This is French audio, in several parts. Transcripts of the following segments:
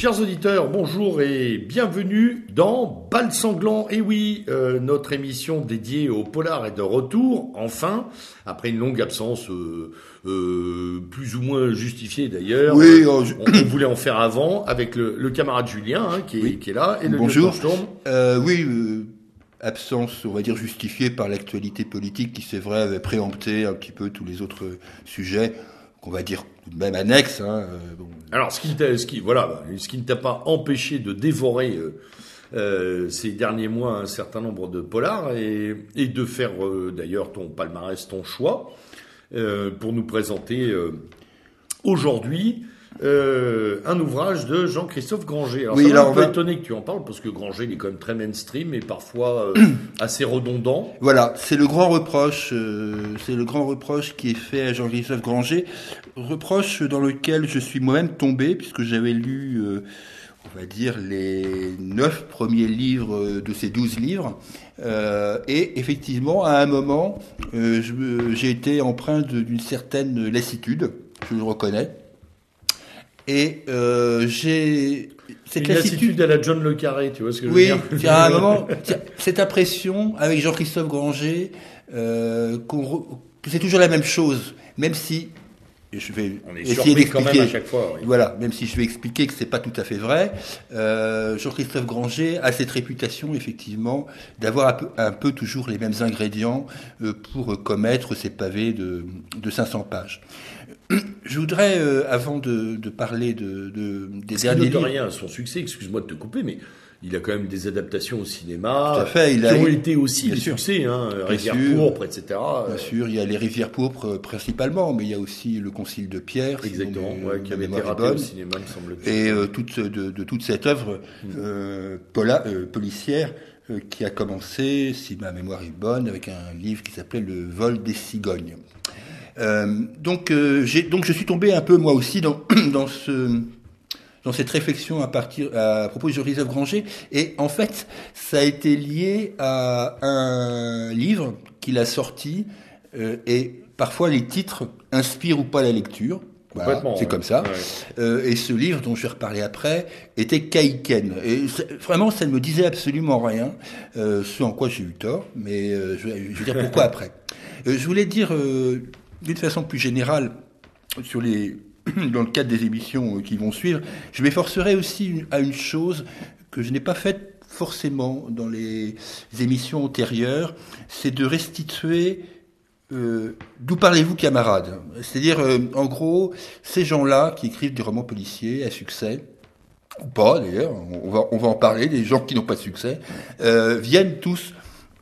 Chers auditeurs, bonjour et bienvenue dans Bal Sanglant. Et oui, euh, notre émission dédiée au polar est de retour, enfin, après une longue absence euh, euh, plus ou moins justifiée d'ailleurs. Oui, on, on, voulait en faire avant avec le, le camarade Julien hein, qui, est, qui, est, là et le bonjour. oui, absence, on va dire, justifiée par l'actualité politique qui, c'est vrai, avait préempté un petit peu tous les autres sujets qu'on va dire tout de même annexe. Hein, euh. Alors, ce qui, ne t'a pas empêché de dévorer euh, euh, ces derniers mois un certain nombre de polars et, de faire d'ailleurs ton palmarès, ton choix, pour nous présenter aujourd'hui euh, un ouvrage de Jean-Christophe Granger. Alors, oui, ça un on peu va... étonné que tu en parles parce que Granger il est quand même très mainstream et parfois euh, assez redondant. Voilà, c'est le grand reproche, euh, c'est le grand reproche qui est fait à Jean-Christophe Granger, reproche dans lequel je suis moi-même tombé puisque j'avais lu, on va dire les neuf premiers livres de ces douze livres, euh, et effectivement à un moment j'ai été empreint d'une certaine lassitude, je le reconnais. Et euh, j'ai cette Une lassitude à la John Le Carré, tu vois ce que je oui, veux dire Oui, à un moment, cette impression avec Jean-Christophe Granger euh, qu que c'est toujours la même chose, même si je vais On est essayer d'expliquer. à chaque fois. Oui. Voilà, même si je vais expliquer que c'est pas tout à fait vrai. Euh, Jean-Christophe Granger a cette réputation effectivement d'avoir un peu, un peu, toujours les mêmes ingrédients euh, pour commettre ses pavés de, de 500 pages. Je voudrais, euh, avant de, de, parler de, de des derniers livres, rien à son succès, excuse-moi de te couper, mais il a quand même des adaptations au cinéma Tout à fait, il qui a- ont été aussi Bien des sûr. succès, hein, Rivière sûr. pourpre, etc. Bien sûr, il y a les rivières pourpres euh, principalement, mais il y a aussi le Concile de Pierre, Exactement, mon- ouais, qui avait été mémoire est raté bonne. au cinéma, me semble-t-il. et euh, toute, de, de toute cette œuvre euh, pola- euh, policière qui a commencé, si ma mémoire est bonne, avec un livre qui s'appelait Le vol des cigognes. Euh, donc, euh, donc je suis tombé un peu moi aussi dans, dans, ce, dans cette réflexion à, partir, à propos de Jean-Christophe Granger. Et en fait, ça a été lié à un livre qu'il a sorti euh, et parfois les titres inspirent ou pas la lecture. Voilà, c'est ouais. comme ça. Ouais. Euh, et ce livre, dont je vais reparler après, était Kaiken. Et vraiment, ça ne me disait absolument rien, euh, ce en quoi j'ai eu tort, mais euh, je, vais, je vais dire pourquoi après. Je voulais dire, d'une façon plus générale, dans le cadre des émissions euh, qui vont suivre, je m'efforcerai aussi à une chose que je n'ai pas faite forcément dans les émissions antérieures, c'est de restituer euh, d'où parlez-vous, camarades? C'est-à-dire, euh, en gros, ces gens-là qui écrivent des romans policiers à succès, ou pas d'ailleurs, on va, en parler, des gens qui n'ont pas de succès, viennent tous,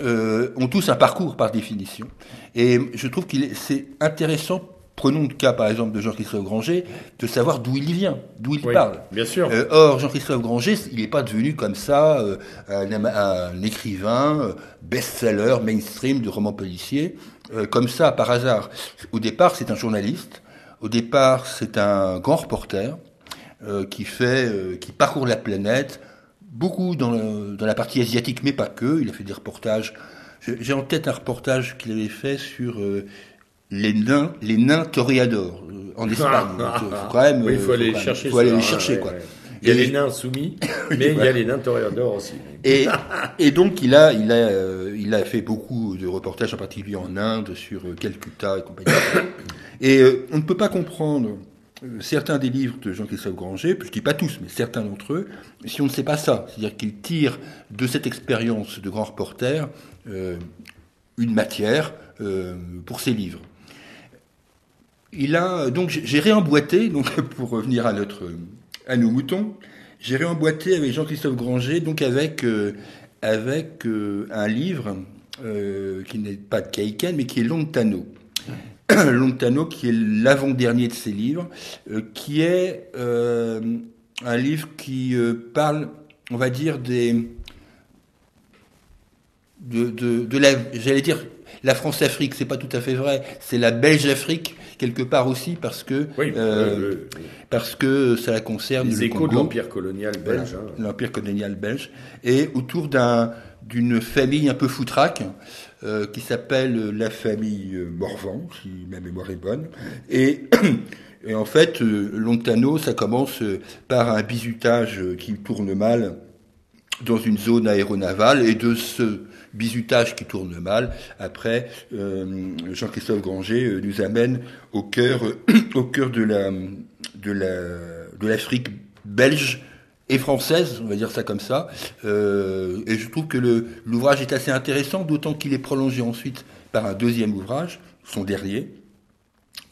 euh, ont tous un parcours par définition. Et je trouve qu'il est, c'est intéressant, prenons le cas par exemple de Jean-Christophe Granger, de savoir d'où il vient, d'où il Oui, parle. bien sûr. Euh, or, Jean-Christophe Granger, il n'est pas devenu comme ça euh, un, un écrivain euh, best-seller, mainstream de romans policiers, euh, comme ça par hasard. Au départ, c'est un journaliste. Au départ, c'est un grand reporter euh, qui fait, euh, qui parcourt la planète, beaucoup dans, le- dans la partie asiatique, mais pas que. Il a fait des reportages. J'ai en tête un reportage qu'il avait fait sur euh, les nains, les nains toréadors euh, en Espagne. Donc, euh, faut quand même, oui, il euh, faut aller chercher. faut aller ça, les chercher, ouais, quoi. ouais. Il y a Et- les nains soumis, mais il y a les nains toréadors aussi. Et, et donc il a, il, a, il a fait beaucoup de reportages, en particulier en Inde, sur Calcutta et compagnie. Et on ne peut pas comprendre certains des livres de Jean-Christophe Granger, je dis pas tous, mais certains d'entre eux, si on ne sait pas ça. C'est-à-dire qu'il tire de cette expérience de grand reporter euh, une matière euh, pour ses livres. Il a donc j'ai réemboîté donc pour revenir à notre à nos moutons, j'ai réemboîté avec Jean-Christophe Granger donc avec euh, avec un livre qui n'est pas de Kaiken mais qui est Lontano. Lontano qui est l'avant-dernier de ses livres, euh, qui est euh, un livre qui euh, parle, on va dire des de, de, de la, j'allais dire, la France-Afrique, c'est pas tout à fait vrai, c'est la Belge-Afrique quelque part aussi parce que Oui, le- le- parce que ça la concerne les le échos de l'empire colonial belge. hein. l'empire colonial belge, et autour d'un d'une famille un peu foutraque euh, qui s'appelle la famille euh, Morvan, si ma mémoire est bonne, et Et en fait, Lontano, ça commence par un bizutage qui tourne mal dans une zone aéronavale. Et de ce bizutage qui tourne mal, après, Jean-Christophe Granger nous amène au cœur, au cœur de la, de la, de l'Afrique belge et française, on va dire ça comme ça. Euh, et je trouve que l'ouvrage est assez intéressant, d'autant qu'il est prolongé ensuite par un deuxième ouvrage, son dernier,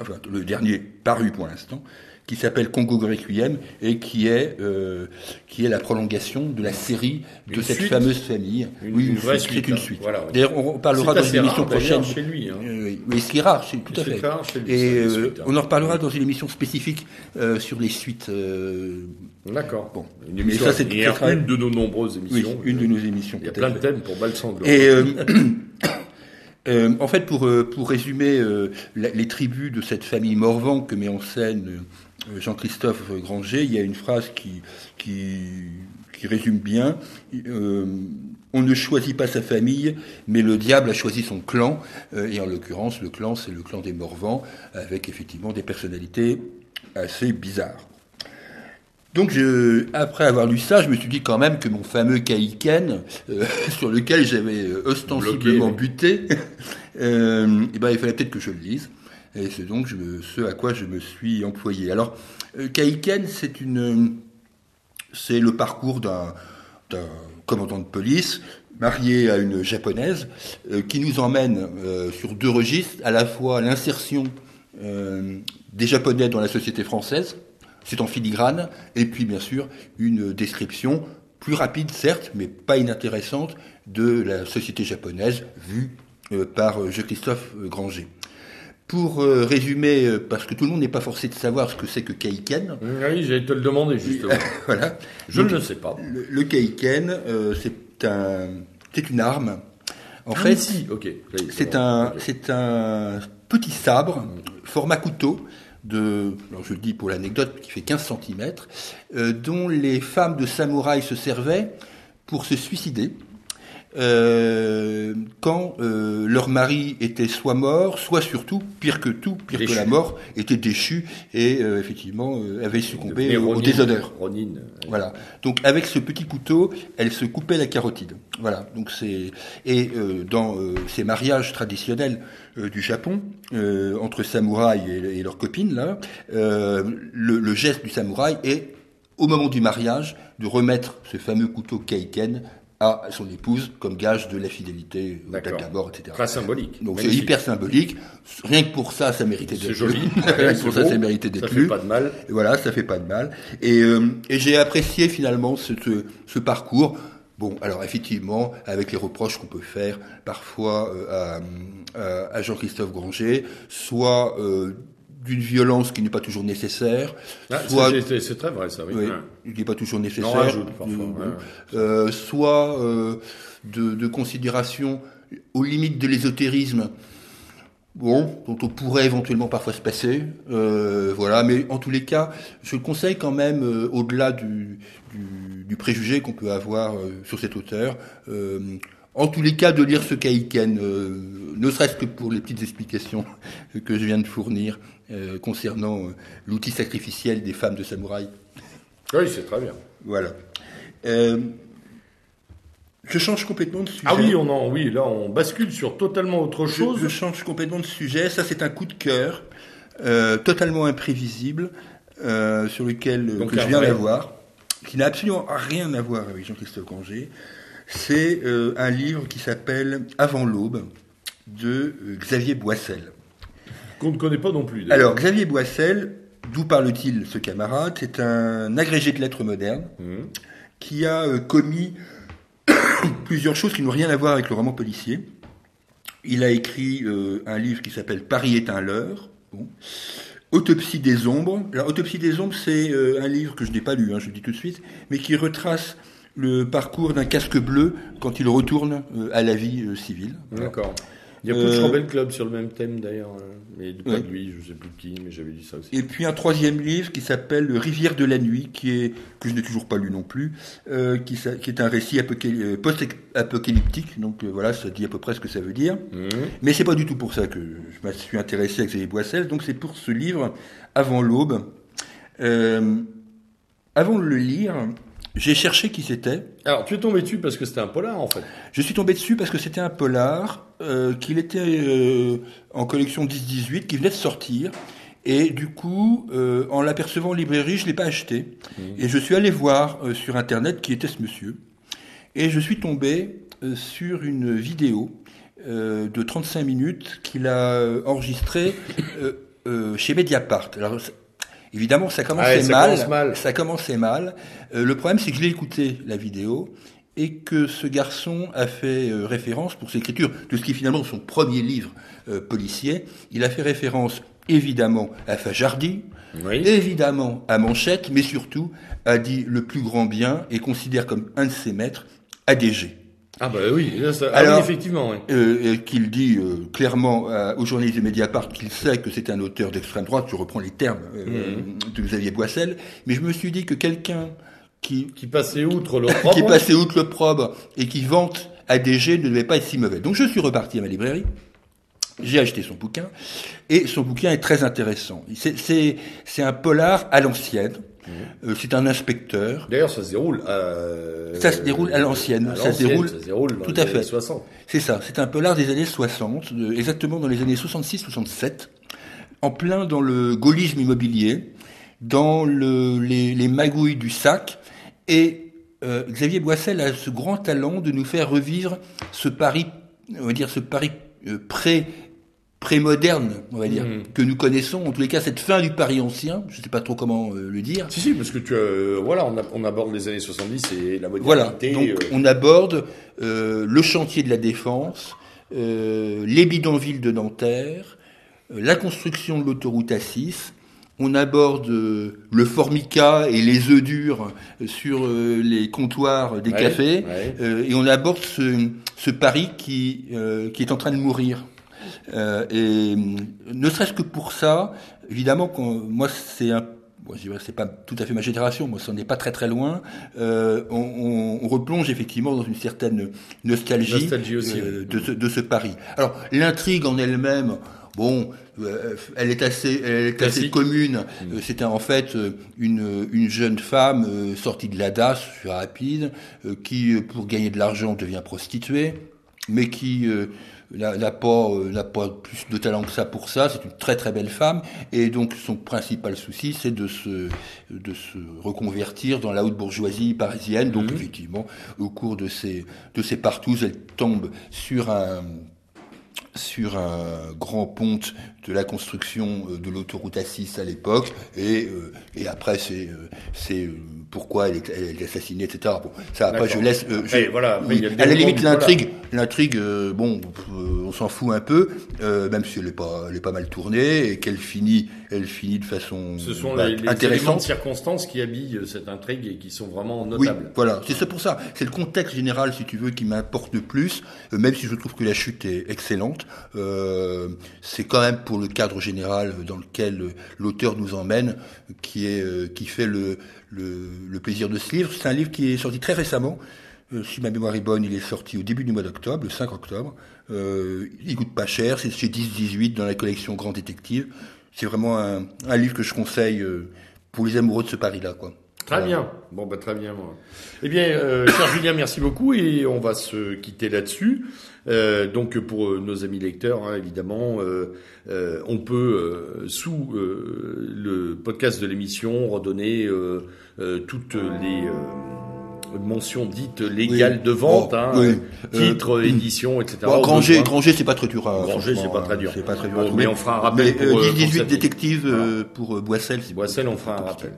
enfin le dernier paru pour l'instant, qui s'appelle Congo Requiem et qui est euh, qui est la prolongation de la série de cette fameuse famille. Une, oui, une, vraie suite. C'est une suite. Voilà, D'ailleurs, on parlera dans une émission prochaine. Chez lui, hein. euh, oui, ce qui est rare, c'est tout à fait. Rare chez lui, et euh, suite, hein. on en reparlera dans une émission spécifique sur les suites. D'accord. Bon, une émission. ça, c'est une de nos nombreuses émissions. Oui, une de nos émissions. Il y a plein de thèmes pour Balsanglo. Et en fait, pour, pour résumer les tribus de cette famille Morvan que met en scène Jean-Christophe Granger, il y a une phrase qui, qui, qui résume bien. Euh, on ne choisit pas sa famille, mais le diable a choisi son clan. Euh, et en l'occurrence, le clan, c'est le clan des Morvans, avec effectivement des personnalités assez bizarres. Donc, je, après avoir lu ça, je me suis dit quand même que mon fameux Kaiken, euh, sur lequel j'avais ostensiblement buté, euh, et ben, il fallait peut-être que je le lise. Et c'est donc ce à quoi je me suis employé. Alors, euh, Kaiken, c'est une, c'est le parcours d'un, d'un commandant de police marié à une japonaise euh, qui nous emmène euh, sur deux registres, à la fois l'insertion des japonais dans la société française, c'est en filigrane, et puis bien sûr une description plus rapide certes, mais pas inintéressante de la société japonaise vue par Jean-Christophe Granger. Pour euh, résumer, euh, parce que tout le monde n'est pas forcé de savoir ce que c'est que Kaiken. Oui, j'allais te le demander justement. voilà. Je ne le sais pas. Le, le Kaiken, euh, c'est un, c'est une arme. En ah, fait, si, ok. C'est un, c'est un petit sabre, format couteau, de, alors je le dis pour l'anecdote, qui fait 15 cm, dont les femmes de samouraï se servaient pour se suicider. Euh, quand euh, leur mari était soit mort, soit surtout, pire que tout, pire Déchu. que la mort, était déchu et euh, effectivement euh, avait succombé au Ronin. déshonneur. Voilà. Donc avec ce petit couteau, elle se coupait la carotide. Voilà. Donc c'est et euh, dans euh, ces mariages traditionnels euh, du Japon euh, entre samouraïs et, et leurs copines là, euh, le, le geste du samouraï est au moment du mariage de remettre ce fameux couteau kaiken à son épouse comme gage de la fidélité au D'accord. date mort, etc. Très symbolique. Donc c'est hyper symbolique. Rien que pour ça, ça méritait C'est d'être joli. lu. Rien que pour ça, ça méritait Ça d'être fait lu. pas de mal. Et voilà, ça fait pas de mal. Et, euh, et j'ai apprécié finalement ce, ce, ce parcours. Bon, alors effectivement, avec les reproches qu'on peut faire parfois euh, à, à, à Jean-Christophe Granger, soit euh, d'une violence qui n'est pas toujours nécessaire, Ah, soit c'est- très vrai ça, oui. oui, Ouais. qui n'est pas toujours nécessaire, parfois, euh, ouais. euh, soit euh, de, de considération aux limites de l'ésotérisme, bon, dont on pourrait éventuellement parfois se passer, euh, voilà, mais en tous les cas, je le conseille quand même, au-delà du, du, du préjugé qu'on peut avoir sur cet auteur, en tous les cas de lire ce Kaiken, euh, ne serait-ce que pour les petites explications que je viens de fournir euh, concernant euh, l'outil sacrificiel des femmes de samouraï. Oui, c'est très bien. Voilà. Euh, je change complètement de sujet. Ah oui, on en, oui, là on bascule sur totalement autre chose. je change complètement de sujet. Ça, c'est un coup de cœur totalement imprévisible sur lequel Donc, que je viens d'avoir, qui n'a absolument rien à voir avec Jean-Christophe Granger. C'est euh, un livre qui s'appelle Avant l'aube de euh, Xavier Boissel. Qu'on ne connaît pas non plus. Alors, Xavier Boissel, d'où parle-t-il ce camarade? C'est un agrégé de lettres modernes Mhm. qui a euh, commis plusieurs choses qui n'ont rien à voir avec le roman policier. Il a écrit un livre qui s'appelle Paris est un leurre. Bon. Autopsie des ombres. Alors, Autopsie des ombres, c'est un livre que je n'ai pas lu, hein, je le dis tout de suite, mais qui retrace le parcours d'un casque bleu quand il retourne euh, à la vie euh, civile. D'accord. Il y a Euh, Rebel Club sur le même thème d'ailleurs, hein. mais pas Ouais. de lui, je sais plus qui, mais j'avais dit ça aussi. Et puis un troisième livre qui s'appelle Rivière de la nuit, qui est que je n'ai toujours pas lu non plus, euh, qui, est un récit apocaly- post-apocalyptique. Donc euh, voilà, ça dit à peu près ce que ça veut dire. Mhm. Mais c'est pas du tout pour ça que je me suis intéressé à Xavier Boissel. Donc c'est pour ce livre Avant l'aube. Avant de le lire, j'ai cherché qui c'était. Alors, tu es tombé dessus parce que c'était un polar en fait. Je suis tombé dessus parce que c'était un polar, euh, qu'il était euh, en collection 10-18, qui venait de sortir. Et du coup, euh, en l'apercevant en librairie, je ne l'ai pas acheté. Et je suis allé voir euh, sur Internet qui était ce monsieur. Et je suis tombé euh, sur une vidéo euh, de 35 minutes qu'il a enregistrée chez Mediapart. Alors, évidemment, ça commençait ouais, ça mal, commence mal. Ça commençait mal. Euh, le problème, c'est que je l'ai écouté, la vidéo, et que ce garçon a fait euh, référence, pour ses écritures, de ce qui est finalement son premier livre euh, policier, il a fait référence évidemment à Fajardi, Oui. évidemment à Manchette, mais surtout a dit le plus grand bien et considère comme un de ses maîtres ADG. Ah bah oui, là, ça- ah Alors- oui, effectivement. oui. Euh, et qu'il dit euh, clairement à- aux journalistes de Mediapart qu'il sait que c'est un auteur d'extrême droite, je reprends les termes euh, de Xavier Boissel, mais je me suis dit que quelqu'un qui, Qui passait outre le qui passé outre le probe et qui vante ADG ne devait pas être si mauvais. Donc je suis reparti à ma librairie, j'ai acheté son bouquin, et son bouquin est très intéressant. C'est- C'est c'est un polar à l'ancienne, Euh, c'est un inspecteur, D'ailleurs, ça se déroule. à- Ça se déroule à l'ancienne. Ça se déroule- Ça se déroule dans tout les à fait. années 60. C'est ça, c'est un polar des années 60, de- exactement dans les années 66-67, en plein dans le gaullisme immobilier, dans le, les, les magouilles du sac, et euh, Xavier Boissel a ce grand talent de nous faire revivre ce Paris, on va dire ce Paris euh, pré pré-moderne, on va dire, Mhm. que nous connaissons, en tous les cas cette fin du Paris ancien, je ne sais pas trop comment euh, le dire, Si, si, parce que tu as, voilà, on, a- on aborde les années 70 et la Voilà, modernité. donc euh, on aborde euh, le chantier de la défense, euh, les bidonvilles de Nanterre, euh, la construction de l'autoroute A6, on aborde euh, le formica et les œufs durs sur euh, les comptoirs des Ouais, cafés, ouais. euh, et on aborde ce, ce Paris qui, euh, qui est en train de mourir. Euh, et ne serait-ce que pour ça, évidemment, moi c'est un Bon, c'est pas tout à fait ma génération, moi, ça n'est pas très très loin. Euh, on, on- on replonge effectivement dans une certaine nostalgie, Nostalgie aussi, euh, oui. de, ce, de ce Paris. Alors, l'intrigue en elle-même, bon, euh, elle est assez, elle est assez commune. Mm. Euh, C'était en fait une, une jeune femme sortie de la DAS, suis rapide, qui, pour gagner de l'argent, devient prostituée, mais qui n'a n'a pas, euh, n'a pas plus de talent que ça pour ça. C'est une très très belle femme, et donc son principal souci, c'est de se, de se reconvertir dans la haute bourgeoisie parisienne. Donc Mhm. effectivement, au cours de ces, de ces partous, elle tombe sur un sur un grand ponte de la construction euh, de l'autoroute A6 à l'époque et euh, et après c'est euh, c'est euh, pourquoi elle est, elle est assassinée etc bon ça après je laisse euh, je- voilà, après, oui, à la limite l'intrigue l'intrigue euh, bon euh, on s'en fout un peu euh, même si elle est pas elle est pas mal tournée et qu'elle finit elle finit de façon Ce sont bah, les, les éléments de intéressante circonstances qui habillent cette intrigue et qui sont vraiment oui, notables. voilà, c'est ça pour ça. C'est le contexte général, si tu veux, qui m'importe le plus, euh, même si je trouve que la chute est excellente. Euh, c'est quand même pour le cadre général dans lequel euh, l'auteur nous emmène, qui est euh, qui fait le, le, le plaisir de ce livre. C'est un livre qui est sorti très récemment. Euh, si ma mémoire est bonne, il est sorti au début du mois d'octobre, le 5 octobre. Euh, il coûte pas cher, c'est chez 10-18 dans la collection Grand Détective. C'est vraiment un, un livre que je conseille euh, pour les amoureux de ce Paris-là, quoi. Très bien. Bon, bah, très bien. Moi. Eh bien, euh, cher Julien, merci beaucoup et on va se quitter là-dessus. Euh, donc, pour nos amis lecteurs, hein, évidemment, euh, on peut, sous le podcast de l'émission, redonner toutes les euh, mentions dites légales Oui. de vente, Oh, hein, oui. Titre, Euh, édition, etc. Bon, Granger. Granger, c'est pas très dur. à- Granger, c'est pas très hein, dur. C'est pas très dur. Bon, mais on fera un rappel Mais, pour, euh, euh, pour 10-18 cette- détectives Voilà. euh, pour euh, Boissel. c'est- Boissel, on fera un rappel.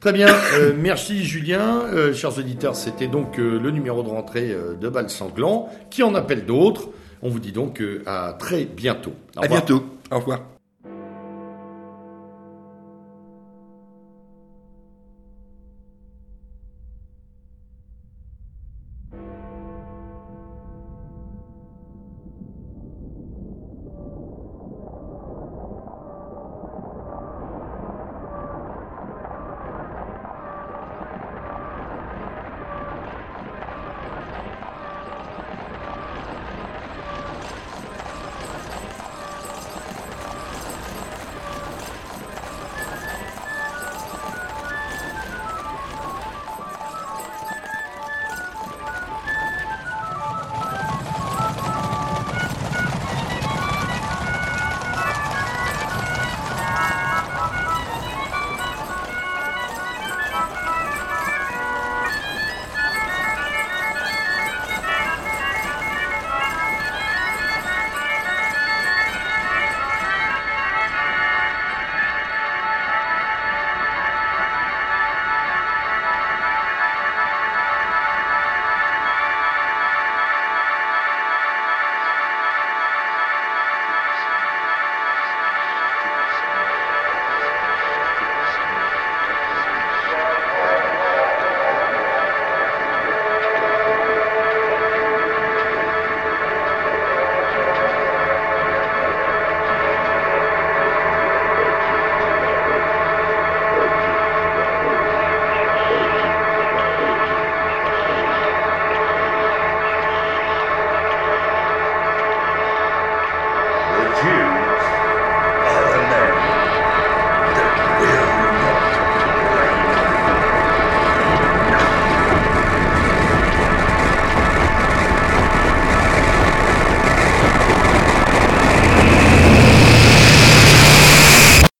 Très bien, euh, merci Julien. Euh, chers auditeurs, c'était donc euh, le numéro de rentrée euh, de Bal Sanglant, qui en appelle d'autres? On vous dit donc euh, à très bientôt. Au À revoir. bientôt. Au revoir.